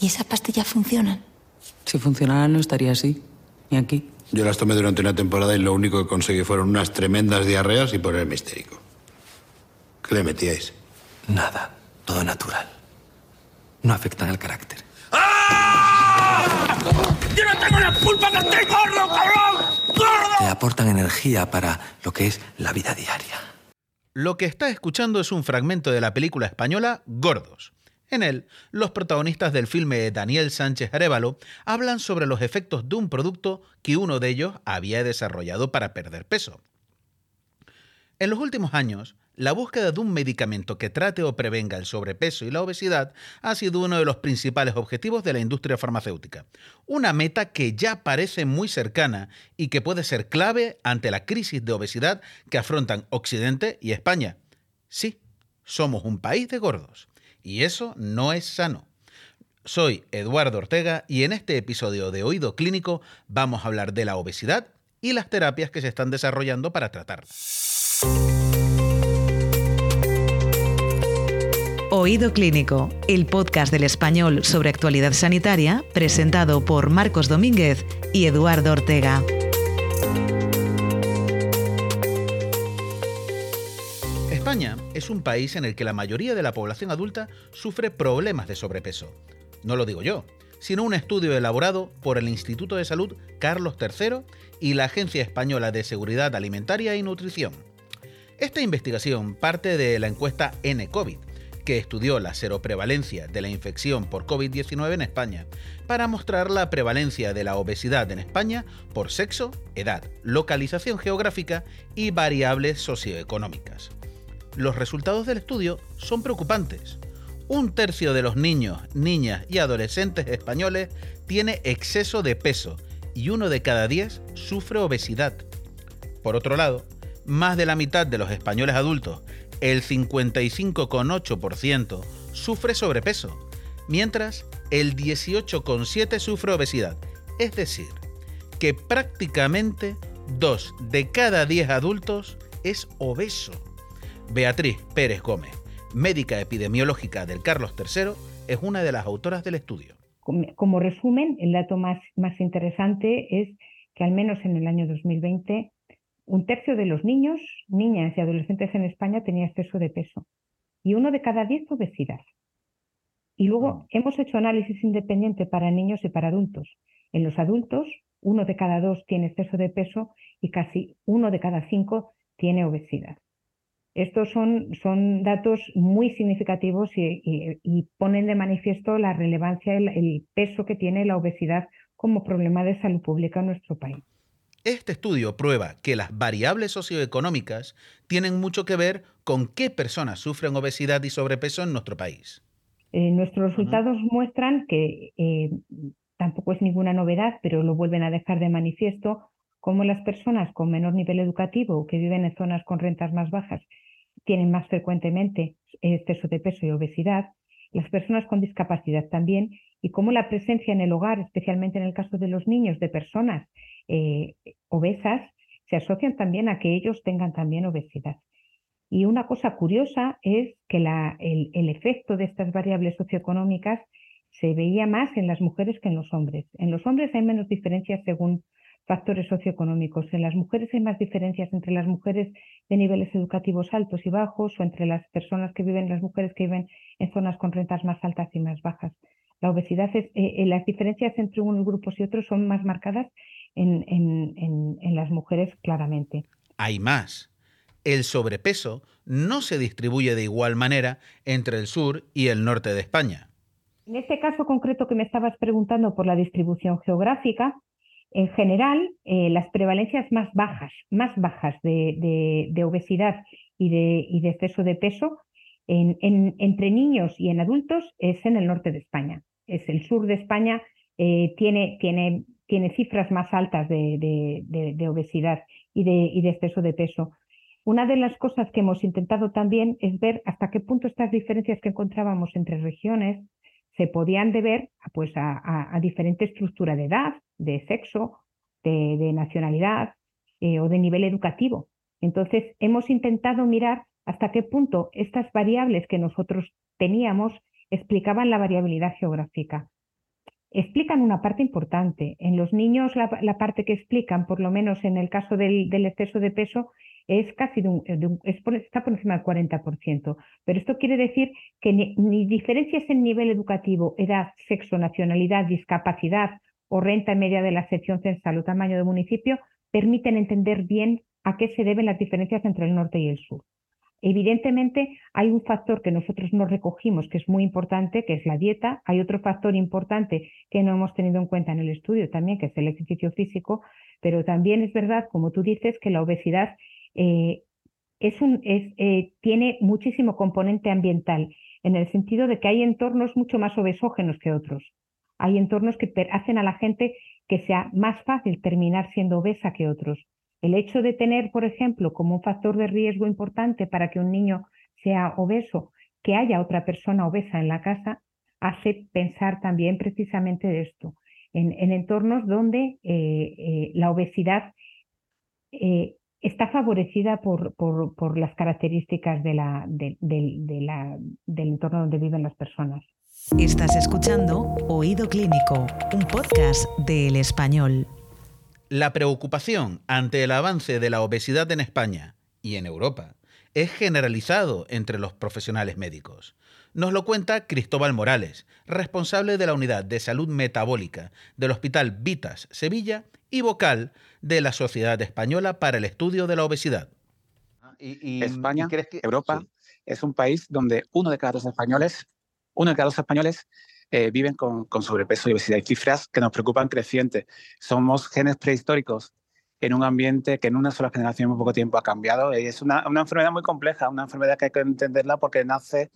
¿Y esas pastillas funcionan? Si funcionaran no estaría así, ni aquí. Yo las tomé durante una temporada y lo único que conseguí fueron unas tremendas diarreas y ponerme histérico. ¿Qué le metíais? Nada, todo natural. No afectan al carácter. ¡Yo no tengo la culpa de este gordo, cabrón! ¡Gordo! Te aportan energía para lo que es la vida diaria. Lo que está escuchando es un fragmento de la película española Gordos. En él, los protagonistas del filme Daniel Sánchez Arevalo hablan sobre los efectos de un producto que uno de ellos había desarrollado para perder peso. En los últimos años, la búsqueda de un medicamento que trate o prevenga el sobrepeso y la obesidad ha sido uno de los principales objetivos de la industria farmacéutica. Una meta que ya parece muy cercana y que puede ser clave ante la crisis de obesidad que afrontan Occidente y España. Sí, somos un país de gordos. Y eso no es sano. Soy Eduardo Ortega y en este episodio de Oído Clínico vamos a hablar de la obesidad y las terapias que se están desarrollando para tratarla. Oído Clínico, el podcast del español sobre actualidad sanitaria, presentado por Marcos Domínguez y Eduardo Ortega. Es un país en el que la mayoría de la población adulta sufre problemas de sobrepeso. No lo digo yo, sino un estudio elaborado por el Instituto de Salud Carlos III y la Agencia Española de Seguridad Alimentaria y Nutrición. Esta investigación parte de la encuesta N-COVID, que estudió la seroprevalencia de la infección por COVID-19 en España, para mostrar la prevalencia de la obesidad en España por sexo, edad, localización geográfica y variables socioeconómicas. Los resultados del estudio son preocupantes. Un tercio de los niños, niñas y adolescentes españoles tiene exceso de peso y uno de cada diez sufre obesidad. Por otro lado, más de la mitad de los españoles adultos, el 55,8%, sufre sobrepeso, mientras el 18,7% sufre obesidad. Es decir, que prácticamente dos de cada 10 adultos es obeso. Beatriz Pérez Gómez, médica epidemiológica del Carlos III, es una de las autoras del estudio. Como resumen, el dato más, más interesante es que al menos en el año 2020 un tercio de los niños, niñas y adolescentes en España tenía exceso de peso y uno de cada diez obesidad. Y luego hemos hecho análisis independiente para niños y para adultos. En los adultos, uno de cada dos tiene exceso de peso y casi uno de cada cinco tiene obesidad. Estos son, son datos muy significativos y, ponen de manifiesto la relevancia, el, el peso que tiene la obesidad como problema de salud pública en nuestro país. Este estudio prueba que las variables socioeconómicas tienen mucho que ver con qué personas sufren obesidad y sobrepeso en nuestro país. Eh, nuestros resultados muestran que eh, tampoco es ninguna novedad, pero lo vuelven a dejar de manifiesto, como las personas con menor nivel educativo que viven en zonas con rentas más bajas tienen más frecuentemente exceso de peso y obesidad, las personas con discapacidad también, y cómo la presencia en el hogar, especialmente en el caso de los niños, de personas eh, obesas, se asocian también a que ellos tengan también obesidad. Y una cosa curiosa es que el, efecto de estas variables socioeconómicas se veía más en las mujeres que en los hombres. En los hombres hay menos diferencias según factores socioeconómicos. En las mujeres hay más diferencias entre las mujeres de niveles educativos altos y bajos o entre las personas que viven, las mujeres que viven en zonas con rentas más altas y más bajas. La obesidad es, eh, eh, las diferencias entre unos grupos y otros son más marcadas en, las mujeres claramente. Hay más. El sobrepeso no se distribuye de igual manera entre el sur y el norte de España. En este caso concreto que me estabas preguntando por la distribución geográfica, en general, eh, las prevalencias más bajas, más bajas de, obesidad y de, exceso de peso entre niños y en adultos es en el norte de España. Es el sur de España, eh, tiene, cifras más altas de, obesidad y de exceso de peso. Una de las cosas que hemos intentado también es ver hasta qué punto estas diferencias que encontrábamos entre regiones se podían deber pues, a, diferente estructura de edad, de sexo, de, nacionalidad eh, o de nivel educativo. Entonces, hemos intentado mirar hasta qué punto estas variables que nosotros teníamos explicaban la variabilidad geográfica. explican una parte importante. En los niños la, parte que explican, por lo menos en el caso del, exceso de peso, es casi de un, está por encima del 40%. Pero esto quiere decir que ni, diferencias en nivel educativo, edad, sexo, nacionalidad, discapacidad o renta media de la sección censal o tamaño del municipio permiten entender bien a qué se deben las diferencias entre el norte y el sur. Evidentemente, hay un factor que nosotros no recogimos, que es muy importante, que es la dieta. Hay otro factor importante que no hemos tenido en cuenta en el estudio también, que es el ejercicio físico. Pero también es verdad, como tú dices, que la obesidad eh, es un, es, eh, tiene muchísimo componente ambiental, en el sentido de que hay entornos mucho más obesógenos que otros. Hay entornos que hacen a la gente que sea más fácil terminar siendo obesa que otros. El hecho de tener, por ejemplo, como un factor de riesgo importante para que un niño sea obeso, que haya otra persona obesa en la casa, hace pensar también precisamente de esto, en, entornos donde eh, la obesidad está favorecida por, por, las características de la, del entorno donde viven las personas. Estás escuchando Oído Clínico, un podcast del español. La preocupación ante el avance de la obesidad en España y en Europa es generalizado entre los profesionales médicos. Nos lo cuenta Cristóbal Morales, responsable de la Unidad de Salud Metabólica del Hospital Vitas Sevilla y vocal de la Sociedad Española para el Estudio de la Obesidad. España, Europa, es un país donde uno de cada dos españoles, uno de cada dos españoles eh, viven con, sobrepeso y obesidad. Hay cifras que nos preocupan crecientes. Somos genes prehistóricos en un ambiente que en una sola generación en muy poco tiempo ha cambiado. Y es una, enfermedad muy compleja, una enfermedad que hay que entenderla porque nace,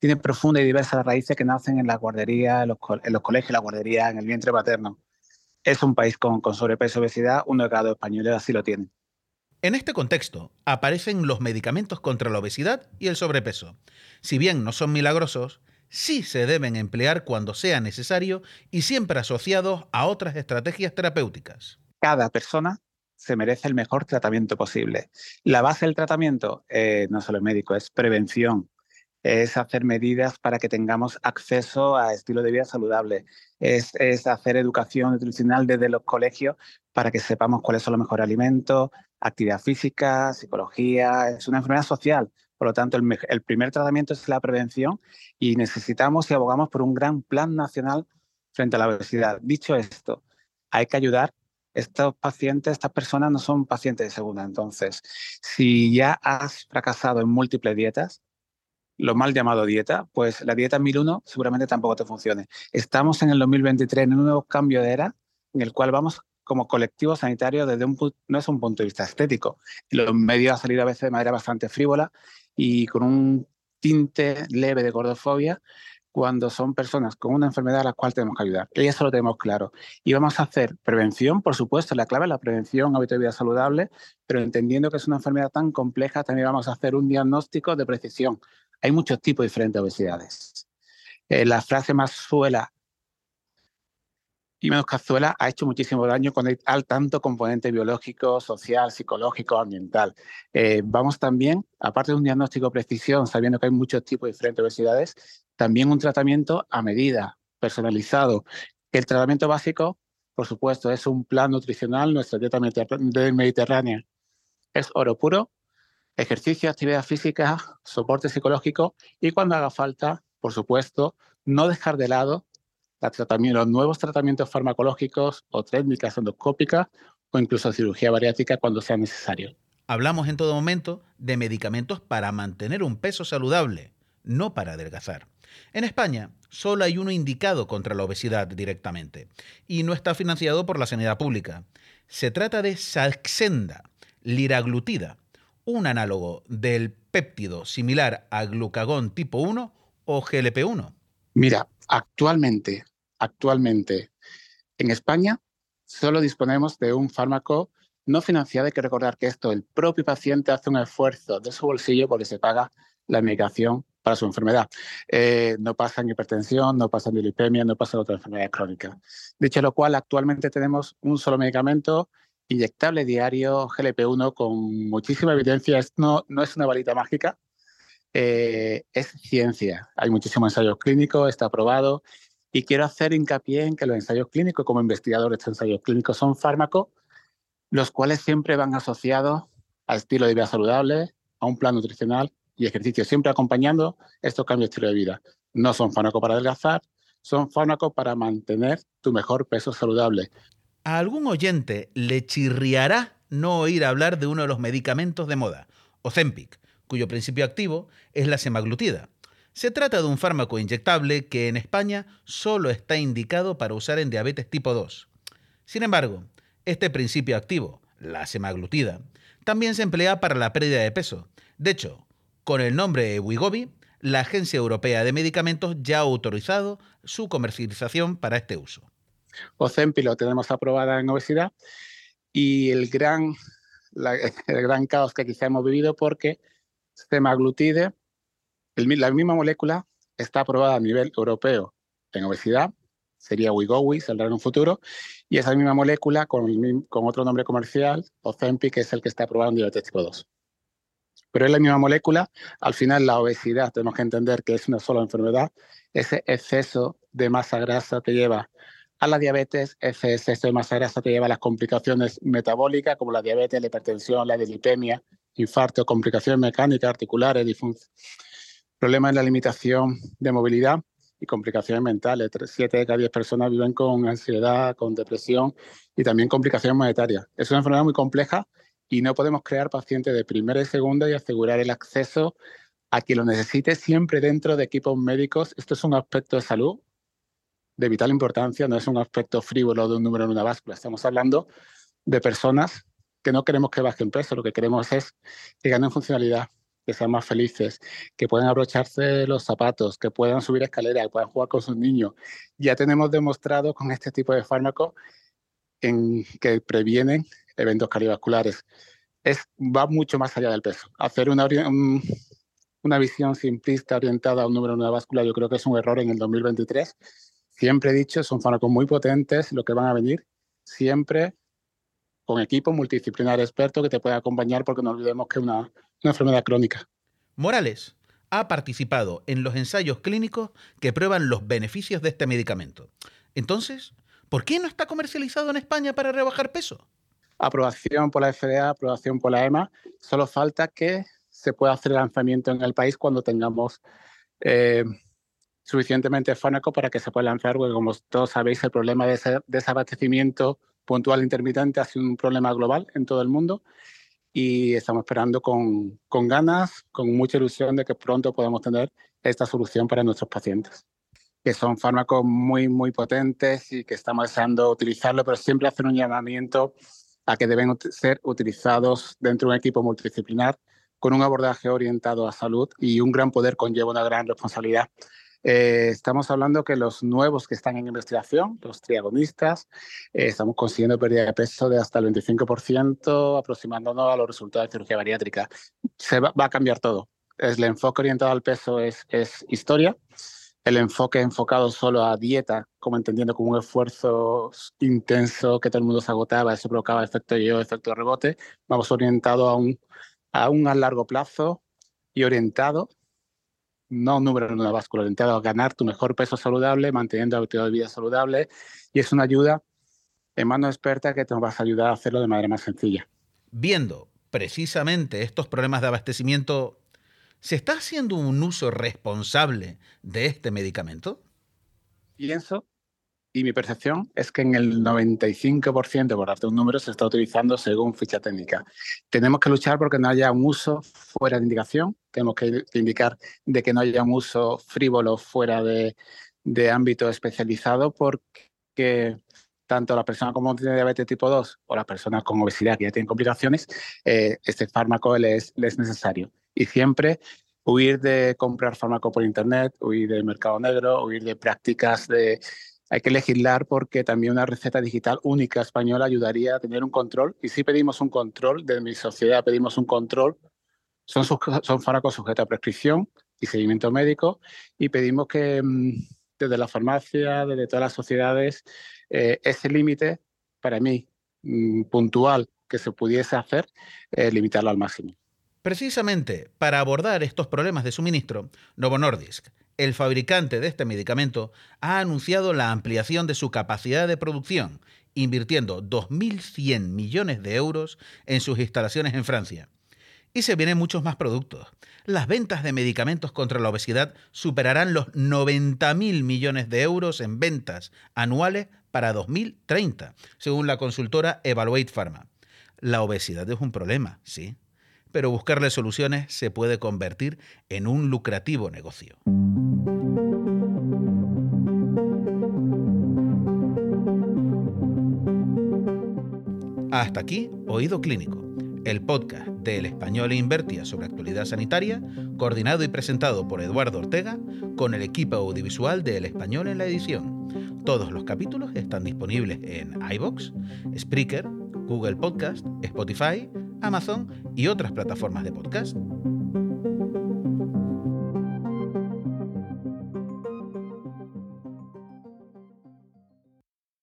tiene profundas y diversas raíces que nacen en la guardería, en los, colegios, en la guardería, en el vientre materno. Es un país con, con sobrepeso y obesidad, uno de cada dos españoles así lo tiene. En este contexto aparecen los medicamentos contra la obesidad y el sobrepeso. Si bien no son milagrosos, sí se deben emplear cuando sea necesario y siempre asociados a otras estrategias terapéuticas. Cada persona se merece el mejor tratamiento posible. La base del tratamiento eh, no solo es médico, es prevención, es hacer medidas para que tengamos acceso a estilo de vida saludable, es, hacer educación nutricional desde los colegios para que sepamos cuáles son los mejores alimentos, actividad física, psicología, es una enfermedad social, por lo tanto, el, primer tratamiento es la prevención y necesitamos y abogamos por un gran plan nacional frente a la obesidad. Dicho esto, hay que ayudar. Estos pacientes, estas personas no son pacientes de segunda. Entonces, si ya has fracasado en múltiples dietas, lo mal llamado dieta, pues la dieta 1001 seguramente tampoco te funcione. Estamos en el 2023 en un nuevo cambio de era en el cual vamos como colectivo sanitario desde un no es un punto de vista estético. Los medios han salido a veces de manera bastante frívola y con un tinte leve de gordofobia cuando son personas con una enfermedad a la cual tenemos que ayudar. Y eso lo tenemos claro. Y vamos a hacer prevención, por supuesto, la clave es la prevención, hábito de vida saludable, pero entendiendo que es una enfermedad tan compleja, también vamos a hacer un diagnóstico de precisión. Hay muchos tipos diferentes de obesidades. Eh, la frase más suela y menos cazuela ha hecho muchísimo daño con al tanto componente biológico, social, psicológico, ambiental. Eh, vamos también, aparte de un diagnóstico de precisión, sabiendo que hay muchos tipos de diferentes obesidades, también un tratamiento a medida, personalizado. El tratamiento básico, por supuesto, es un plan nutricional, nuestra dieta mediterránea. Es oro puro, ejercicio, actividad física, soporte psicológico y cuando haga falta, por supuesto, no dejar de lado los nuevos tratamientos farmacológicos o técnicas endoscópicas o incluso cirugía bariátrica cuando sea necesario. Hablamos en todo momento de medicamentos para mantener un peso saludable, no para adelgazar. En España solo hay uno indicado contra la obesidad directamente y no está financiado por la sanidad pública. Se trata de Saxenda, liraglutida, un análogo del péptido similar a glucagón tipo 1 o GLP-1. Mira, actualmente actualmente en España solo disponemos de un fármaco no financiado. Hay que recordar que esto el propio paciente hace un esfuerzo de su bolsillo porque se paga la medicación para su enfermedad. Eh, no pasa en hipertensión, no pasa en dilipemia, no pasa en otra enfermedad crónica. Dicho lo cual, actualmente tenemos un solo medicamento inyectable diario, GLP-1, con muchísima evidencia. Esto no, es una varita mágica, eh, es ciencia. Hay muchísimos ensayos clínicos, está aprobado Y quiero hacer hincapié en que los ensayos clínicos, como investigador de estos ensayos clínicos, son fármacos los cuales siempre van asociados a estilo de vida saludable, a un plan nutricional y ejercicio, siempre acompañando estos cambios de estilo de vida. No son fármacos para adelgazar, son fármacos para mantener tu mejor peso saludable. A algún oyente le chirriará no oír hablar de uno de los medicamentos de moda, Ozempic, cuyo principio activo es la semaglutida. Se trata de un fármaco inyectable que en España solo está indicado para usar en diabetes tipo 2. Sin embargo, este principio activo, la semaglutida, también se emplea para la pérdida de peso. De hecho, con el nombre Wigobi, la Agencia Europea de Medicamentos ya ha autorizado su comercialización para este uso. Ozempic lo tenemos aprobada en obesidad y el gran, el gran caos que quizá hemos vivido porque semaglutide, la misma molécula, está aprobada a nivel europeo en obesidad, sería Wegovy, saldrá en un futuro, y esa misma molécula con, con otro nombre comercial, Ozempic, que es el que está aprobado en diabetes tipo 2 pero es la misma molécula. Al final, la obesidad, tenemos que entender que es una sola enfermedad. Ese exceso de masa grasa te lleva a la diabetes, ese exceso de masa grasa te lleva a las complicaciones metabólicas, como la diabetes, la hipertensión, la dislipemia, infarto, complicaciones mecánicas, articulares, problemas en la limitación de movilidad y complicaciones mentales. Siete de cada diez personas viven con ansiedad, con depresión y también complicaciones monetarias. Es una enfermedad muy compleja y no podemos crear pacientes de primera y segunda y asegurar el acceso a quien lo necesite siempre dentro de equipos médicos. Esto es un aspecto de salud de vital importancia, no es un aspecto frívolo de un número en una báscula. Estamos hablando de personas que no queremos que bajen peso, lo que queremos es que ganen funcionalidad, que sean más felices, que puedan abrocharse los zapatos, que puedan subir escaleras, que puedan jugar con sus niños. Ya tenemos demostrado con este tipo de fármacos en que previenen eventos cardiovasculares. Es, va mucho más allá del peso. Hacer una, una visión simplista orientada a un número de báscula yo creo que es un error en el 2023. Siempre he dicho, son fármacos muy potentes, lo que van a venir, siempre con equipo multidisciplinar experto que te pueda acompañar porque no olvidemos que es una, una enfermedad crónica. Morales ha participado en los ensayos clínicos que prueban los beneficios de este medicamento. Entonces, ¿por qué no está comercializado en España para rebajar peso? aprobación por la FDA, aprobación por la EMA. Solo falta que se pueda hacer el lanzamiento en el país cuando tengamos eh, suficientemente fármaco para que se pueda lanzar, porque como todos sabéis, el problema de ese desabastecimiento puntual intermitente ha sido un problema global en todo el mundo y estamos esperando con, con ganas, con mucha ilusión de que pronto podamos tener esta solución para nuestros pacientes que son fármacos muy, muy potentes y que estamos deseando utilizarlo, pero siempre hacer un llamamiento a que deben ser utilizados dentro de un equipo multidisciplinar con un abordaje orientado a salud y un gran poder conlleva una gran responsabilidad. Eh, estamos hablando que los nuevos que están en investigación, los triagonistas, eh, estamos consiguiendo pérdida de peso de hasta el 25%, aproximándonos a los resultados de cirugía bariátrica. Se va, va a cambiar todo. Es, el enfoque orientado al peso es, es historia el enfoque enfocado solo a dieta, como entendiendo como un esfuerzo intenso que todo el mundo se agotaba, eso provocaba efecto yo, efecto rebote, vamos orientado a un, a un a largo plazo y orientado, no un número en una báscula, orientado a ganar tu mejor peso saludable, manteniendo hábitos de vida saludable, y es una ayuda en mano experta que te vas a ayudar a hacerlo de manera más sencilla. Viendo precisamente estos problemas de abastecimiento ¿Se está haciendo un uso responsable de este medicamento? Pienso y mi percepción es que en el 95%, por darte un número, se está utilizando según ficha técnica. Tenemos que luchar porque no haya un uso fuera de indicación, tenemos que indicar de que no haya un uso frívolo fuera de, ámbito especializado porque tanto la persona con diabetes tipo 2 o las personas con obesidad que ya tienen complicaciones, eh, este fármaco les es necesario y siempre huir de comprar fármaco por internet, huir del mercado negro, huir de prácticas de... Hay que legislar porque también una receta digital única española ayudaría a tener un control. Y si pedimos un control de mi sociedad, pedimos un control. Son, son fármacos sujetos a prescripción y seguimiento médico y pedimos que mm, desde la farmacia, desde todas las sociedades, eh, ese límite, para mí, mm, puntual, que se pudiese hacer, eh, limitarlo al máximo. Precisamente para abordar estos problemas de suministro, Novo Nordisk, el fabricante de este medicamento, ha anunciado la ampliación de su capacidad de producción, invirtiendo 2.100 millones de euros en sus instalaciones en Francia. Y se vienen muchos más productos. Las ventas de medicamentos contra la obesidad superarán los 90.000 millones de euros en ventas anuales para 2030, según la consultora Evaluate Pharma. La obesidad es un problema, sí, pero buscarle soluciones se puede convertir en un lucrativo negocio. Hasta aquí, Oído Clínico, el podcast del Español Invertia sobre actualidad sanitaria, coordinado y presentado por Eduardo Ortega, con el equipo audiovisual de El Español en la edición. Todos los capítulos están disponibles en iBox, Spreaker, Google Podcast, Spotify, Amazon y otras plataformas de podcast.